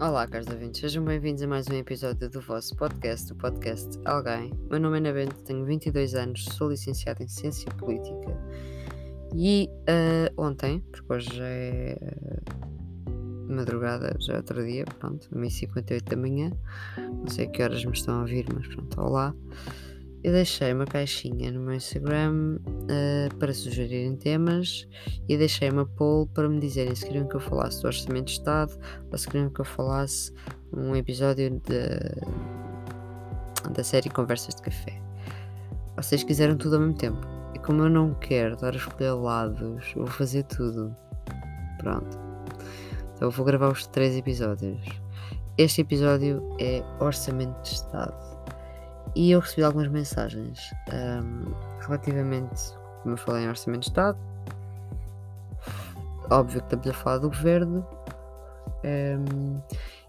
Olá, caros ouvintes, sejam bem-vindos a mais um episódio do vosso podcast, o podcast Alguém. Meu nome é Ana Bento, tenho 22 anos, sou licenciado em Ciência Política e uh, ontem, porque hoje é madrugada, já é outro dia, pronto, 1h58 da manhã, não sei a que horas me estão a ouvir, mas pronto, olá. Eu deixei uma caixinha no meu Instagram uh, para sugerirem temas e deixei uma poll para me dizerem se queriam que eu falasse do Orçamento de Estado ou se queriam que eu falasse um episódio de, da série Conversas de Café. Vocês quiseram tudo ao mesmo tempo. E como eu não quero estar a escolher lados, vou fazer tudo. Pronto. Então vou gravar os três episódios. Este episódio é Orçamento de Estado. E eu recebi algumas mensagens um, relativamente, como eu falei, em Orçamento de Estado. Óbvio que estamos a falar do governo. Um,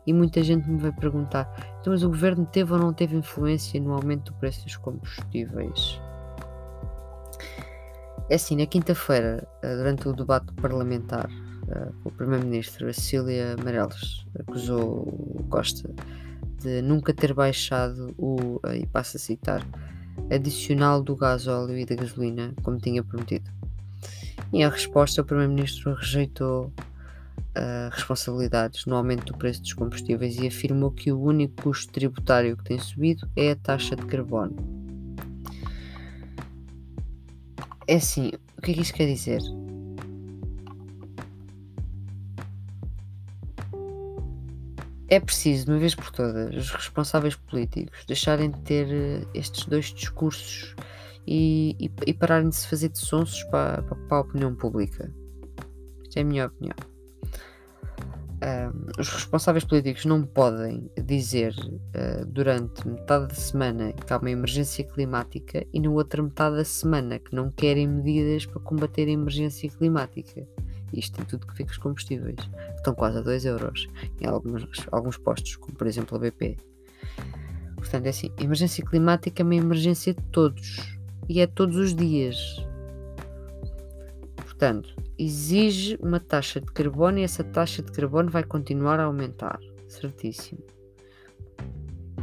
e muita gente me vai perguntar: então, mas o governo teve ou não teve influência no aumento do preço dos combustíveis? É assim, na quinta-feira, eh, durante o debate parlamentar, uh, o Primeiro-Ministro, a Cecília Meirelles, acusou Costa de nunca ter baixado o, e passo a citar, adicional do gás óleo e da gasolina, como tinha prometido. E a resposta, o Primeiro-Ministro rejeitou uh, responsabilidades no aumento do preço dos combustíveis e afirmou que o único custo tributário que tem subido é a taxa de carbono. É assim, o que é que isto quer dizer? É preciso, de uma vez por todas, os responsáveis políticos deixarem de ter uh, estes dois discursos e, e, e, pararem de se fazer de sonsos para, para, para, a opinião pública. Isto é a minha opinião. Os responsáveis políticos não podem dizer uh, durante metade da semana que há uma emergência climática e na outra metade da semana que não querem medidas para combater a emergência climática. Isto em tudo que fica os combustíveis. Estão quase a 2 euros em alguns, alguns postos, como por exemplo a BP. Portanto, é assim: emergência climática é uma emergência de todos e é todos os dias. Portanto, exige uma taxa de carbono e essa taxa de carbono vai continuar a aumentar. Certíssimo.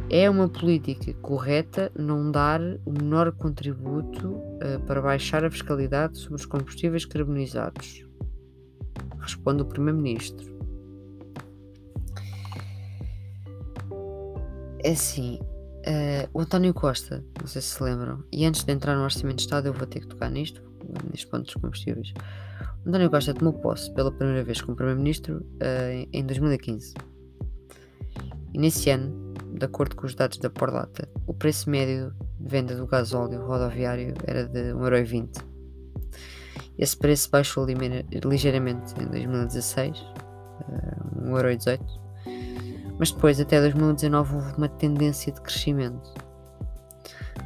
É uma política correta não dar o menor contributo uh, para baixar a fiscalidade sobre os combustíveis carbonizados responde o Primeiro-Ministro. É assim, uh, o António Costa, não sei se se lembram, e antes de entrar no Orçamento de Estado eu vou ter que tocar nisto, neste ponto dos combustíveis. O António Costa tomou posse pela primeira vez como Primeiro-Ministro uh, em 2015. E nesse ano, de acordo com os dados da Porlata, o preço médio de venda do gasóleo rodoviário era de 1,20€. Esse preço baixou ligeiramente em 2016, uh, 1,18€, mas depois, até 2019, houve uma tendência de crescimento.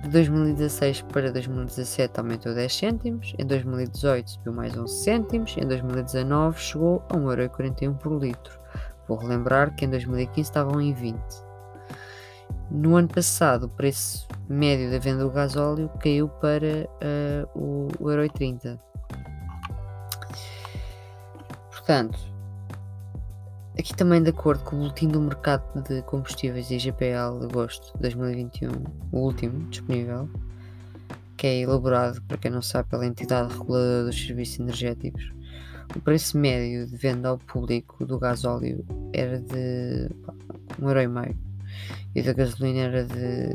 De 2016 para 2017 aumentou 10 cêntimos, em 2018 subiu mais 11 cêntimos, em 2019 chegou a 1,41€ por litro. Vou relembrar que em 2015 estavam em 20. No ano passado, o preço médio da venda do gasóleo caiu para uh, o 1,30€. Portanto, aqui também de acordo com o boletim do mercado de combustíveis IGPL de agosto de 2021, o último disponível, que é elaborado, para quem não sabe, pela entidade reguladora dos serviços energéticos, o preço médio de venda ao público do gás óleo era de 1,5€ e da gasolina era de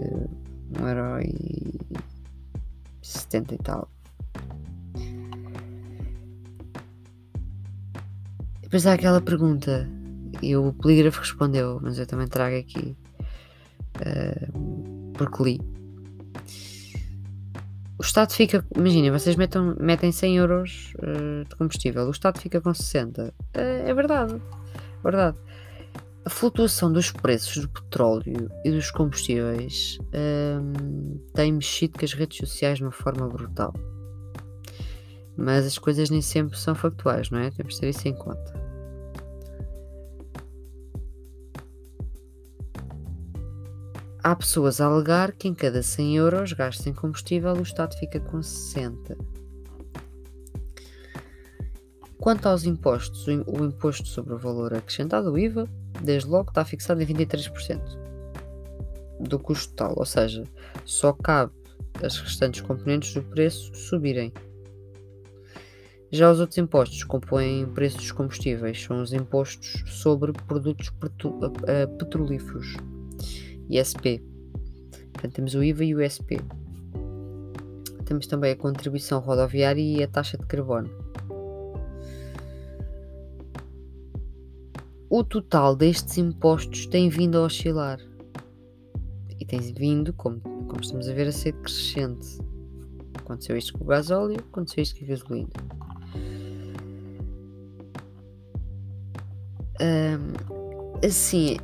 1,70€ e tal. Depois há aquela pergunta, e o polígrafo respondeu, mas eu também trago aqui, uh, porque li. O Estado fica, imaginem, vocês metam, metem 100 euros uh, de combustível, o Estado fica com 60. Uh, é verdade, é verdade. A flutuação dos preços do petróleo e dos combustíveis tem mexido com as redes sociais de uma forma brutal. Mas as coisas nem sempre são factuais, não é? Temos de ter isso em conta. Há pessoas a alegar que em cada 100 euros gastos em combustível o Estado fica com 60. Quanto aos impostos, o imposto sobre o valor acrescentado, o IVA, desde logo está fixado em 23% do custo total, ou seja, só cabe as restantes componentes do preço subirem. Já os outros impostos compõem o preço dos combustíveis, são os impostos sobre produtos petrolíferos, ISP. Portanto, temos o IVA e o ISP. Temos também a contribuição rodoviária e a taxa de carbono. O total destes impostos tem vindo a oscilar e tem vindo, como, como estamos a ver, a ser crescente. Aconteceu isto com o gasóleo, aconteceu isto com a gasolina. Um, assim,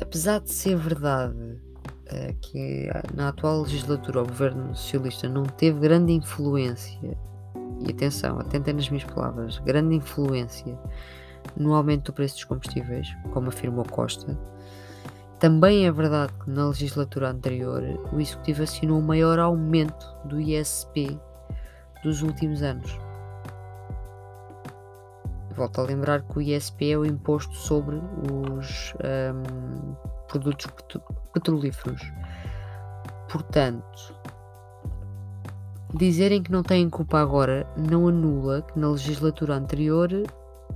apesar de ser verdade uh, que na atual legislatura o governo socialista não teve grande influência, e atenção, atentem nas minhas palavras, grande influência no aumento do preço dos combustíveis, como afirmou Costa, também é verdade que na legislatura anterior o Executivo assinou o maior aumento do ISP dos últimos anos. Volto a lembrar que o ISP é o imposto sobre os um, produtos petrolíferos. Portanto, dizerem que não têm culpa agora não anula que na legislatura anterior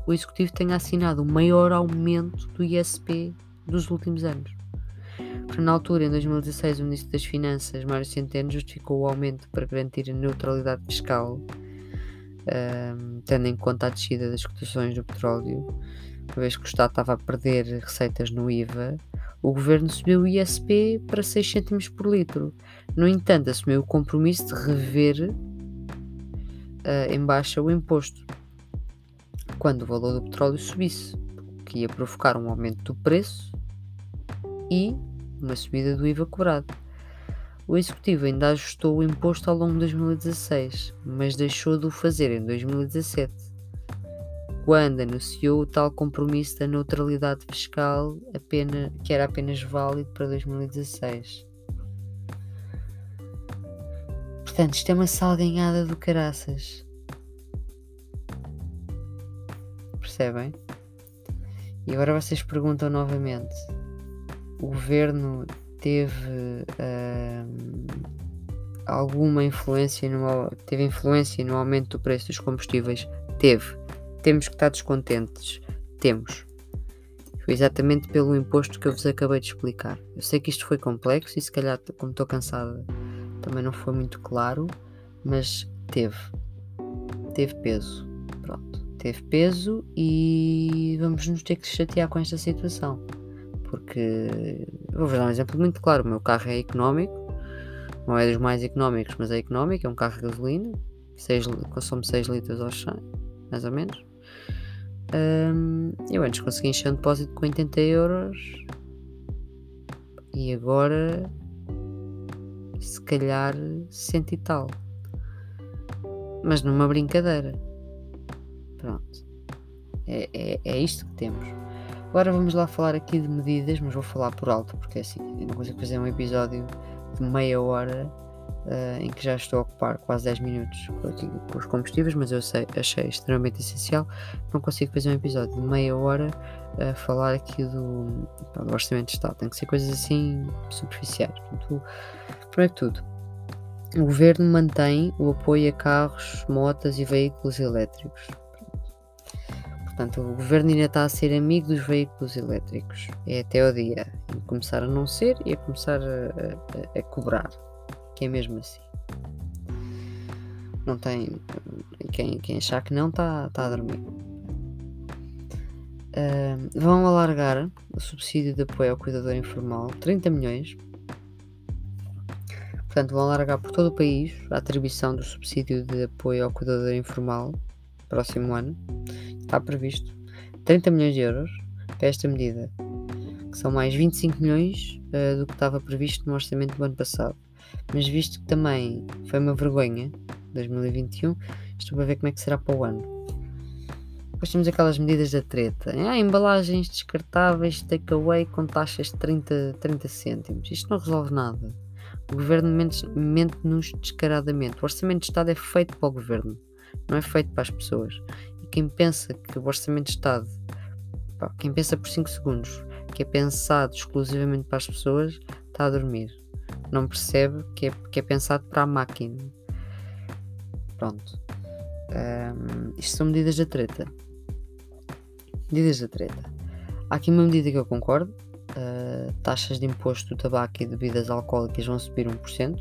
o Executivo tenha assinado o maior aumento do ISP dos últimos anos. Na altura, em 2016, o Ministro das Finanças, Mário Centeno, justificou o aumento para garantir a neutralidade fiscal, um, tendo em conta a descida das cotações do petróleo, uma vez que o Estado estava a perder receitas no IVA, o governo subiu o ISP para 6 cêntimos por litro. No entanto, assumiu o compromisso de rever uh, em baixa o imposto quando o valor do petróleo subisse, o que ia provocar um aumento do preço e uma subida do IVA cobrado. O Executivo ainda ajustou o imposto ao longo de 2016, mas deixou de o fazer em 2017, quando anunciou o tal compromisso da neutralidade fiscal apenas, que era apenas válido para 2016. Portanto, isto é uma salganhada do caraças. Percebem? E agora vocês perguntam novamente: o governo teve uh, alguma influência no, teve influência no aumento do preço dos combustíveis? Teve. Temos que estar descontentes. Temos. Foi exatamente pelo imposto que eu vos acabei de explicar. Eu sei que isto foi complexo e se calhar, como estou cansada, também não foi muito claro, mas teve. Teve peso. Pronto. Teve peso e vamos nos ter que chatear com esta situação. Porque vou-vos dar um exemplo muito claro: o meu carro é económico, não é dos mais económicos, mas é económico, é um carro de gasolina, 6, consome 6 litros ao 100, mais ou menos. Um, eu antes consegui encher um depósito com 80 euros e agora se calhar 100 e tal. Mas numa brincadeira. Pronto. É, é, é isto que temos. Agora vamos lá falar aqui de medidas, mas vou falar por alto, porque é assim, eu não consigo fazer um episódio de meia hora uh, em que já estou a ocupar quase 10 minutos com os combustíveis, mas eu sei, achei extremamente essencial. Não consigo fazer um episódio de meia hora a falar aqui do, do orçamento de Estado. Tem que ser coisas assim superficiais. Portanto, primeiro tudo, o governo mantém o apoio a carros, motas e veículos elétricos. Portanto, o governo ainda está a ser amigo dos veículos elétricos. É até o dia em começar a não ser e a começar a, a, a cobrar. Que é mesmo assim. Não tem. Quem, quem achar que não está, está a dormir. Uh, vão alargar o subsídio de apoio ao cuidador informal 30 milhões. Portanto, vão alargar por todo o país a atribuição do subsídio de apoio ao cuidador informal próximo ano está previsto 30 milhões de euros para esta medida, que são mais 25 milhões uh, do que estava previsto no orçamento do ano passado. Mas visto que também foi uma vergonha, 2021, estou para ver como é que será para o ano. Depois temos aquelas medidas da treta. Ah, embalagens descartáveis, takeaway com taxas de 30, 30 cêntimos. Isto não resolve nada. O governo mente-nos descaradamente. O orçamento de Estado é feito para o governo, não é feito para as pessoas quem pensa que o Orçamento de Estado, pá, quem pensa por 5 segundos que é pensado exclusivamente para as pessoas está a dormir. Não percebe que é, que é pensado para a máquina. Pronto. Um, isto são medidas da treta. Medidas da treta. Há aqui uma medida que eu concordo. Uh, taxas de imposto do tabaco e de bebidas alcoólicas vão subir 1%.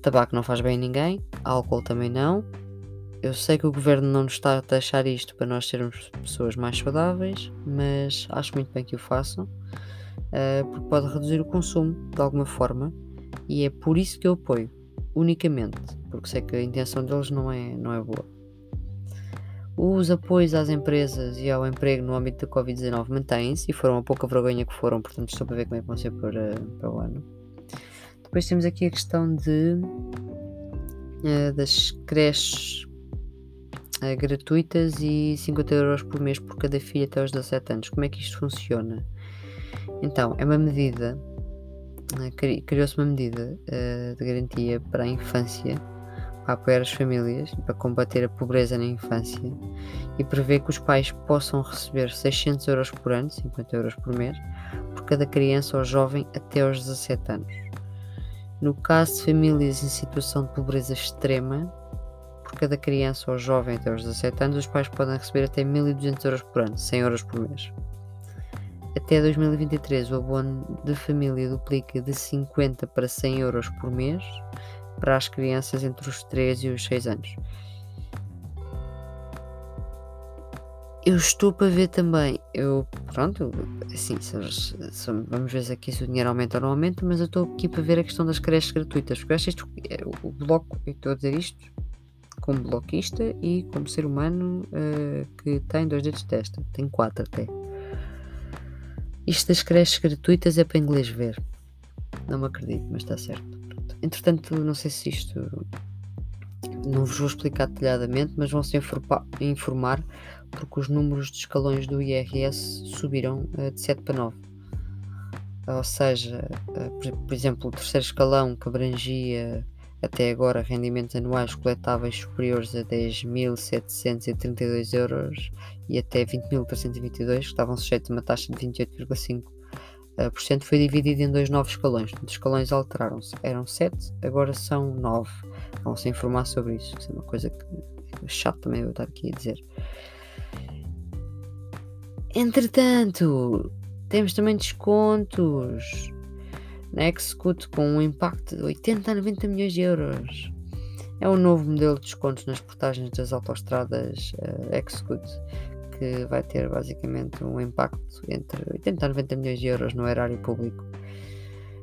Tabaco não faz bem a ninguém, álcool também não. Eu sei que o governo não nos está a taxar isto para nós sermos pessoas mais saudáveis, mas acho muito bem que o façam, uh, porque pode reduzir o consumo de alguma forma e é por isso que eu apoio, unicamente, porque sei que a intenção deles não é, não é boa. Os apoios às empresas e ao emprego no âmbito da Covid-19 mantêm-se e foram a pouca vergonha que foram, portanto estou para ver como é que vão ser para, para o ano. Depois temos aqui a questão de uh, das creches uh, gratuitas e 50 euros por mês por cada filho até aos 17 anos. Como é que isto funciona? Então, é uma medida, uh, criou-se uma medida de garantia para a infância, para apoiar as famílias e para combater a pobreza na infância e prevê que os pais possam receber 600 euros por ano, 50 euros por mês, por cada criança ou jovem até aos 17 anos. No caso de famílias em situação de pobreza extrema, por cada criança ou jovem até aos 17 anos, os pais podem receber até 1.200 euros por ano, 100 euros por mês. Até 2023, o abono de família duplica de 50 para 100 euros por mês para as crianças entre os 3 e os 6 anos. eu estou para ver também. Eu, pronto, assim, se, se, vamos ver aqui se o dinheiro aumenta ou não aumenta, mas eu estou aqui para ver a questão das creches gratuitas, porque eu acho isto, é, o bloco, eu estou a dizer isto como bloquista e como ser humano uh, que tem dois dedos de testa, tem quatro até. Isto das creches gratuitas é para inglês ver. Não me acredito, mas está certo. Entretanto, não sei se isto. Não vos vou explicar detalhadamente, mas vão-se informar porque os números de escalões do IRS subiram uh, de 7 para 9. Ou seja, por, por, exemplo, o terceiro escalão que abrangia até agora rendimentos anuais coletáveis superiores a 10.732 euros e até 20.322, que estavam sujeitos a uma taxa de 28,5%, uh, foi dividido em dois novos escalões. Os escalões alteraram-se. Eram 7, agora são 9. Vão-se informar sobre isso. Isso é uma coisa que é chato também eu estar aqui a dizer. Entretanto, temos também descontos na Execute com um impacto de 80 a 90 milhões de euros. É um novo modelo de descontos nas portagens das autostradas uh, Execute que vai ter basicamente um impacto entre 80 a 90 milhões de euros no erário público.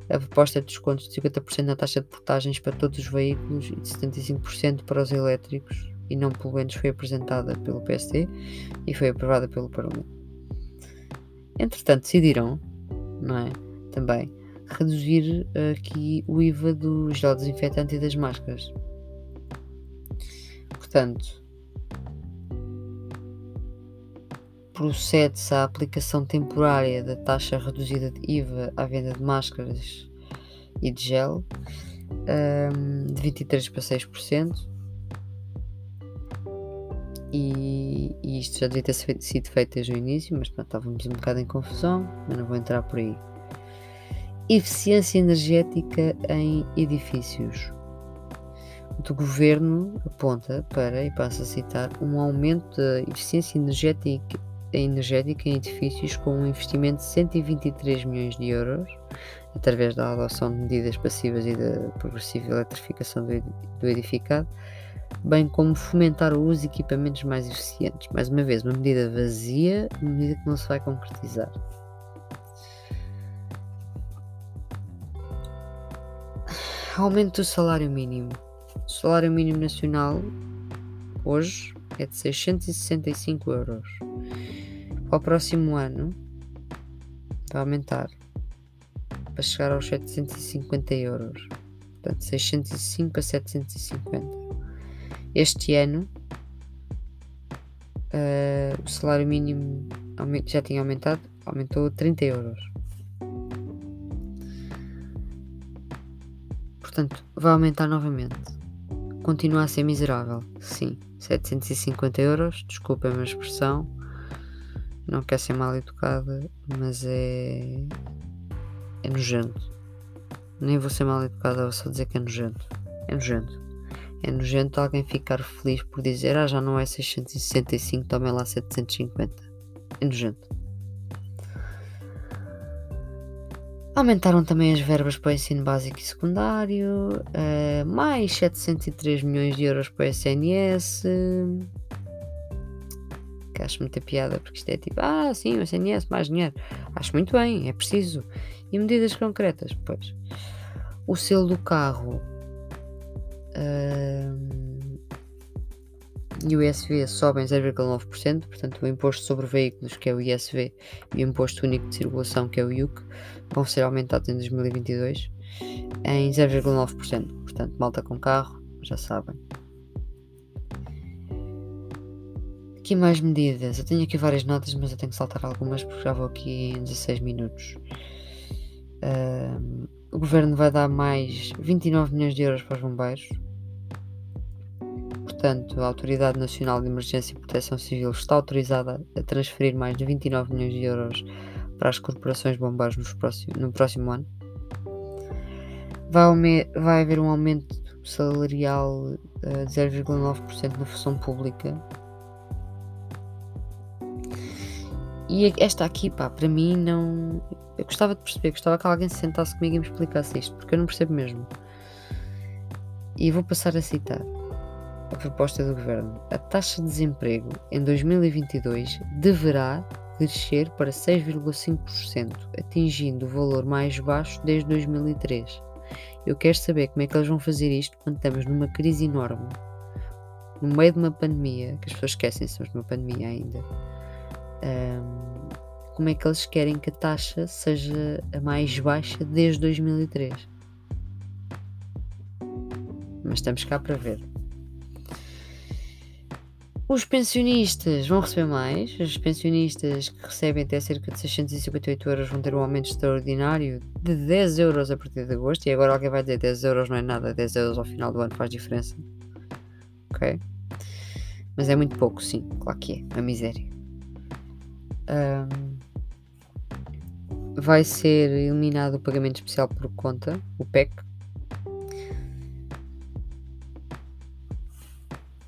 A proposta de descontos de 50% na taxa de portagens para todos os veículos e de 75% para os elétricos e não poluentes foi apresentada pelo PSD e foi aprovada pelo Parlamento. Entretanto, decidiram, não é? Também reduzir aqui o IVA do gel desinfetante e das máscaras. Portanto, procede-se à aplicação temporária da taxa reduzida de IVA à venda de máscaras e de gel um, de 23 para 6%. E, e, isto já devia ter sido feito desde o início, mas pronto, estávamos um bocado em confusão, mas não vou entrar por aí. Eficiência energética em edifícios. O governo aponta para, e passo a citar, um aumento da eficiência energética, energética em edifícios com um investimento de 123 milhões de euros, através da adoção de medidas passivas e da progressiva eletrificação do edificado, bem como fomentar o uso de equipamentos mais eficientes. Mais uma vez, uma medida vazia, uma medida que não se vai concretizar. Aumento do salário mínimo. O salário mínimo nacional hoje é de 665 euros. Para o próximo ano vai aumentar para chegar aos 750 euros. Portanto, 605 a 750. Este ano uh, o salário mínimo já tinha aumentado, aumentou 30 euros. Portanto, vai aumentar novamente. Continua a ser miserável, sim. 750 euros, desculpem a expressão. Não quer ser mal educada, mas é. é nojento. Nem vou ser mal educada, vou só dizer que é nojento. É nojento. É nojento alguém ficar feliz por dizer ah, já não é 665, tomem lá 750. É nojento. Aumentaram também as verbas para o ensino básico e secundário, uh, mais 703 milhões de euros para o SNS. Que acho muita piada, porque isto é tipo, ah, sim, o SNS, mais dinheiro. Acho muito bem, é preciso. E medidas concretas, pois. O selo do carro uh, e o ISV sobem 0,9%, portanto, o imposto sobre veículos, que é o ISV, e o imposto único de circulação, que é o IUC, vão ser aumentados em 2022 em 0,9%. Portanto, malta com carro, já sabem. Aqui mais medidas. Eu tenho aqui várias notas, mas eu tenho que saltar algumas porque já vou aqui em 16 minutos. O governo vai dar mais 29 milhões de euros para os bombeiros. Portanto, a Autoridade Nacional de Emergência e Proteção Civil está autorizada a transferir mais de 29 milhões de euros para as corporações bombeiros próximos, no próximo ano. Vai, vai haver um aumento salarial uh, de 0,9% na função pública. E esta aqui, pá, para mim não. Eu gostava de perceber, gostava que alguém se sentasse comigo e me explicasse isto, porque eu não percebo mesmo. E vou passar a citar a proposta do governo. A taxa de desemprego em 2022 deverá crescer para 6,5%, atingindo o valor mais baixo desde 2003. Eu quero saber como é que eles vão fazer isto quando estamos numa crise enorme, no meio de uma pandemia, que as pessoas esquecem se estamos numa pandemia ainda. Um, como é que eles querem que a taxa seja a mais baixa desde 2003? Mas estamos cá para ver. Os pensionistas vão receber mais. Os pensionistas que recebem até cerca de 658 euros vão ter um aumento extraordinário de 10 euros a partir de agosto. E agora alguém vai dizer 10 euros não é nada, 10 euros ao final do ano faz diferença. Ok? Mas é muito pouco, sim, claro que é, a miséria. Um, vai ser eliminado o pagamento especial por conta, o PEC,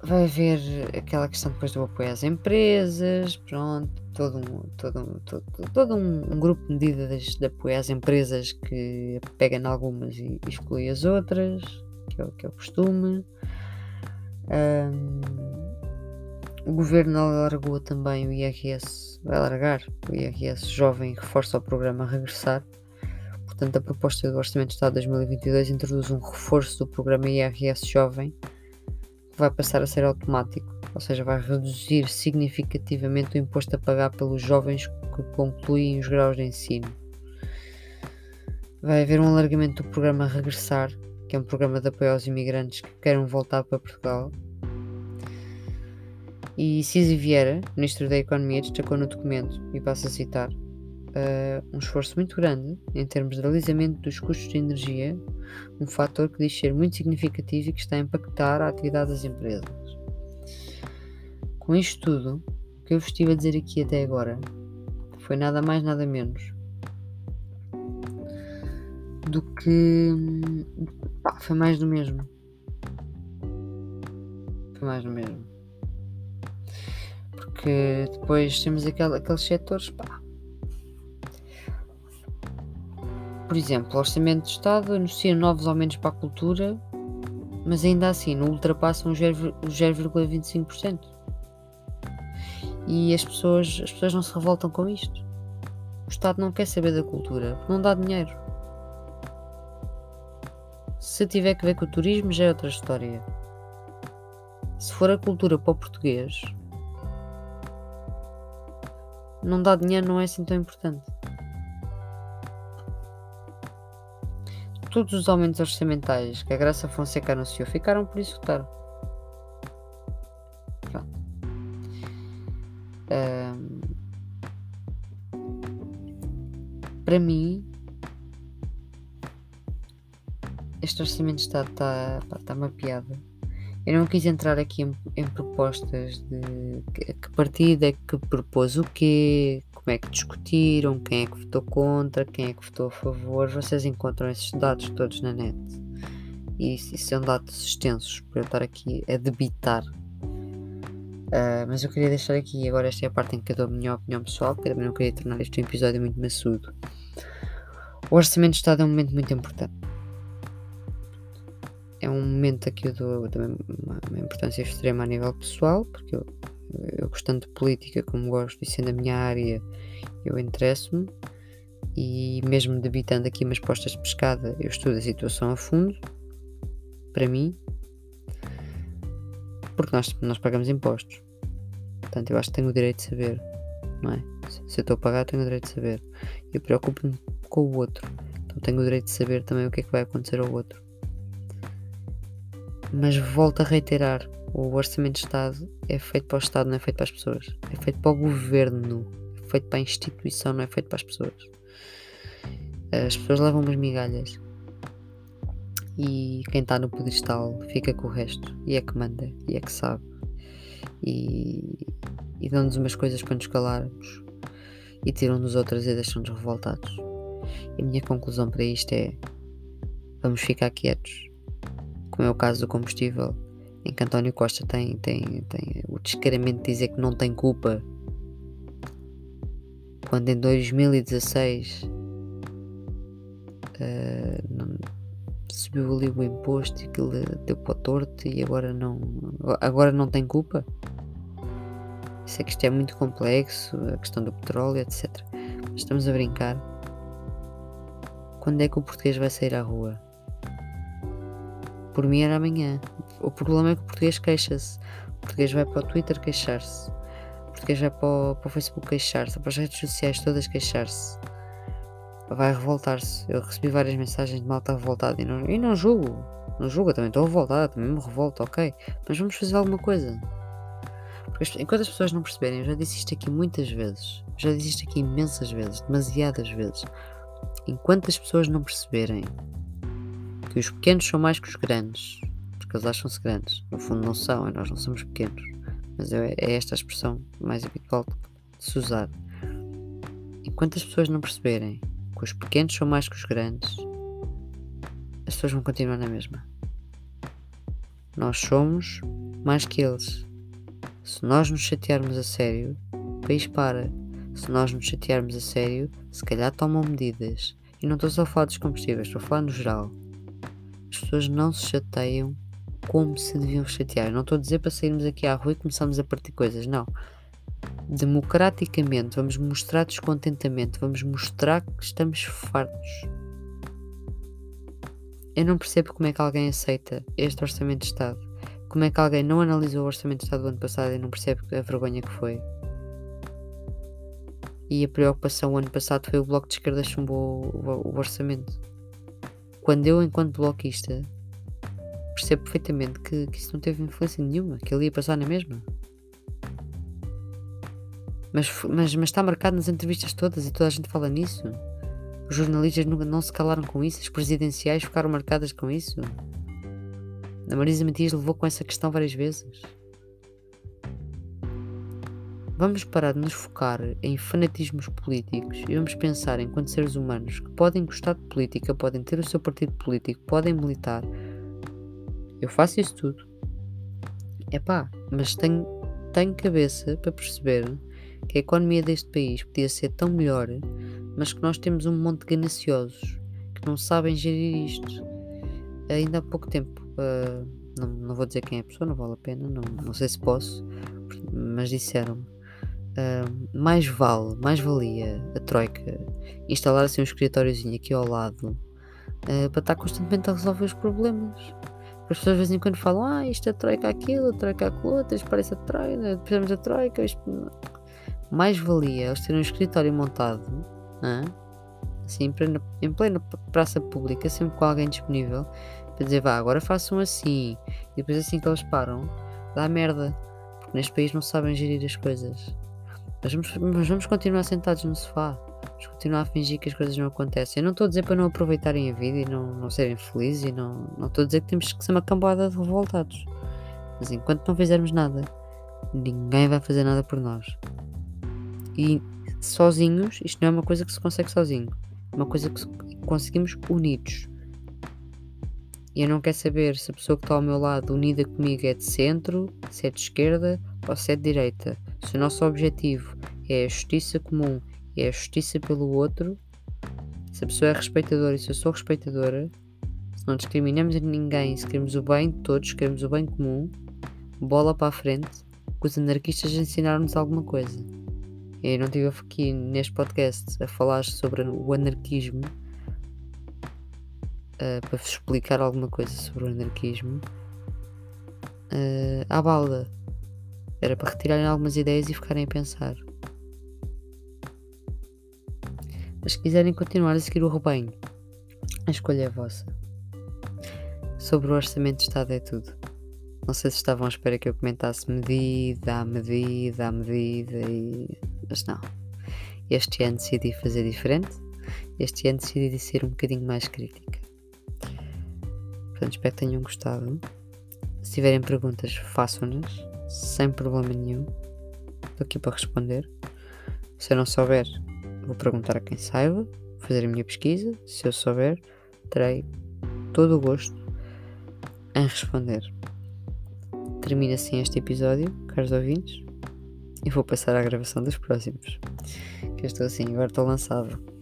vai haver aquela questão depois do apoio às empresas, pronto, todo um, todo um, todo, todo um, um grupo de medidas de apoio às empresas que pega em algumas e, exclui as outras, que é o que é o costume. Um, o governo alargou também o IRS, vai alargar o IRS jovem reforça o programa Regressar. Portanto, a proposta do Orçamento de Estado de 2022 introduz um reforço do programa IRS jovem vai passar a ser automático, ou seja, vai reduzir significativamente o imposto a pagar pelos jovens que concluem os graus de ensino. Vai haver um alargamento do programa Regressar, que é um programa de apoio aos imigrantes que queiram voltar para Portugal. E Cisi Vieira, Ministro da Economia, destacou no documento, e passo a citar, uh, um esforço muito grande em termos de alisamento dos custos de energia, um fator que diz ser muito significativo e que está a impactar a atividade das empresas. Com isto tudo, o que eu vos estive a dizer aqui até agora foi nada mais nada menos do que pá, foi mais do mesmo. Foi mais do mesmo. Porque depois temos aquele, aqueles setores, pá, Por exemplo, o Orçamento de Estado anuncia novos aumentos para a cultura, mas ainda assim não ultrapassam os 0,25%. E as pessoas, as pessoas não se revoltam com isto. O Estado não quer saber da cultura, não dá dinheiro. Se tiver que ver com o turismo, já é outra história. Se for a cultura para o português, não dá dinheiro, não é assim tão importante. Todos os aumentos orçamentais que a Graça Fonseca anunciou ficaram por executar. Pronto. Um, para mim, este orçamento está, está, está uma piada. Eu não quis entrar aqui em, em propostas de que, que partido é que propôs o quê, como é que discutiram, quem é que votou contra, quem é que votou a favor. Vocês encontram esses dados todos na net. E isso são dados extensos para eu estar aqui a debitar. Uh, mas eu queria deixar aqui, agora esta é a parte em que eu dou a minha opinião pessoal, porque também não queria tornar este um episódio muito maçudo. O Orçamento de Estado é um momento muito importante é um momento a que eu dou também uma, uma importância extrema a nível pessoal, porque eu, eu gostando de política como gosto e sendo a minha área, eu interesso-me e mesmo debitando aqui umas postas de pescada, eu estudo a situação a fundo, para mim, porque nós, nós pagamos impostos. Portanto, eu acho que tenho o direito de saber, não é? Se eu estou a pagar, tenho o direito de saber. Eu preocupo-me com o outro. Então tenho o direito de saber também o que é que vai acontecer ao outro. Mas volto a reiterar: o orçamento de Estado é feito para o Estado, não é feito para as pessoas. É feito para o governo, é feito para a instituição, não é feito para as pessoas. As pessoas levam umas migalhas. E quem está no pedestal fica com o resto. E é que manda e é que sabe. E, e dão-nos umas coisas para nos calarmos. E tiram-nos outras e deixam-nos revoltados. E a minha conclusão para isto é: vamos ficar quietos. Como é o caso do combustível, em que António Costa tem, tem, tem o descaramento de dizer que não tem culpa, quando em 2016 uh, não, subiu ali o imposto e aquilo deu para o torto e agora não, agora não tem culpa. Isso é que isto é muito complexo, a questão do petróleo, etc. Mas estamos a brincar. Quando é que o português vai sair à rua? Por mim era amanhã. O problema é que o português queixa-se. O português vai para o Twitter queixar-se. O português vai para o, para o Facebook queixar-se. Para as redes sociais todas queixar-se. Vai revoltar-se. Eu recebi várias mensagens de malta revoltada e não, e não julgo. Não julgo, também estou revoltada, também me revolto, ok. Mas vamos fazer alguma coisa. Porque enquanto as pessoas não perceberem, eu já disse isto aqui muitas vezes. Já disse isto aqui imensas vezes, demasiadas vezes. Enquanto as pessoas não perceberem que os pequenos são mais que os grandes, eles acham-se grandes. No fundo, não são, e nós não somos pequenos. Mas é, é esta a expressão mais habitual de se usar. Enquanto as pessoas não perceberem que os pequenos são mais que os grandes, as pessoas vão continuar na mesma. Nós somos mais que eles. Se nós nos chatearmos a sério, o país para. Se nós nos chatearmos a sério, se calhar tomam medidas. E não estou só a falar dos combustíveis, estou a falar no geral as pessoas não se chateiam como se deviam chatear. não estou a dizer para sairmos aqui à rua e começarmos a partir coisas, não. Democraticamente, vamos mostrar descontentamento, vamos mostrar que estamos fartos. Eu não percebo como é que alguém aceita este Orçamento de Estado. Como é que alguém não analisou o Orçamento de Estado do ano passado e não percebe a vergonha que foi. E a preocupação o ano passado foi o Bloco de Esquerda chumbou o, orçamento quando eu, enquanto bloquista, percebo perfeitamente que, que isso não teve influência nenhuma, que ele ia passar na mesma. Mas, mas, mas está marcado nas entrevistas todas e toda a gente fala nisso. Os jornalistas nunca não se calaram com isso, as presidenciais ficaram marcadas com isso. A Marisa Matias levou com essa questão várias vezes. Vamos parar de nos focar em fanatismos políticos e vamos pensar enquanto seres humanos que podem gostar de política, podem ter o seu partido político, podem militar. Eu faço isso tudo. É pá, mas tenho, tenho cabeça para perceber que a economia deste país podia ser tão melhor, mas que nós temos um monte de gananciosos que não sabem gerir isto. Ainda há pouco tempo, uh, não, não vou dizer quem é a pessoa, não vale a pena, não, não sei se posso, mas disseram-me Uh, mais vale, mais valia a Troika instalar assim um escritóriozinho aqui ao lado uh, para estar constantemente a resolver os problemas. As pessoas de vez em quando falam, ah, isto é Troika aquilo, Troika aquilo outro, isto parece a Troika, precisamos da Troika. Isto... Mais valia eles terem um escritório montado, uh, assim, em plena, em plena praça pública, sempre com alguém disponível, para dizer, vá, agora façam assim, e depois assim que eles param, dá merda, porque neste país não sabem gerir as coisas. Mas vamos, mas vamos continuar sentados no sofá. Vamos continuar a fingir que as coisas não acontecem. Eu não estou a dizer para não aproveitarem a vida e não, não serem felizes. E não, não estou a dizer que temos que ser uma cambada de revoltados. Mas enquanto não fizermos nada, ninguém vai fazer nada por nós. E sozinhos, isto não é uma coisa que se consegue sozinho, é uma coisa que conseguimos unidos. E eu não quero saber se a pessoa que está ao meu lado unida comigo é de centro, se é de esquerda ou se é de direita. Se o nosso objetivo é a justiça comum é a justiça pelo outro, se a pessoa é respeitadora e se eu sou respeitadora, se não discriminamos ninguém, se queremos o bem de todos, se queremos o bem comum, bola para a frente, que os anarquistas ensinaram-nos alguma coisa. Eu não estive aqui neste podcast a falar sobre o anarquismo uh, para vos explicar alguma coisa sobre o anarquismo uh, à balda. Era para retirarem algumas ideias e ficarem a pensar. Mas se quiserem continuar a seguir o rebanho, a escolha é vossa. Sobre o orçamento de Estado é tudo. Não sei se estavam à espera que eu comentasse medida a medida a medida e. Mas não. Este ano decidi fazer diferente. Este ano decidi ser um bocadinho mais crítica. Portanto, espero que tenham gostado. Se tiverem perguntas, façam-nas, sem problema nenhum. Estou aqui para responder. Se eu não souber, vou perguntar a quem saiba, fazer a minha pesquisa. Se eu souber, terei todo o gosto em responder. Termina assim este episódio, caros ouvintes, e vou passar à gravação dos próximos. Que eu estou assim, agora estou lançado.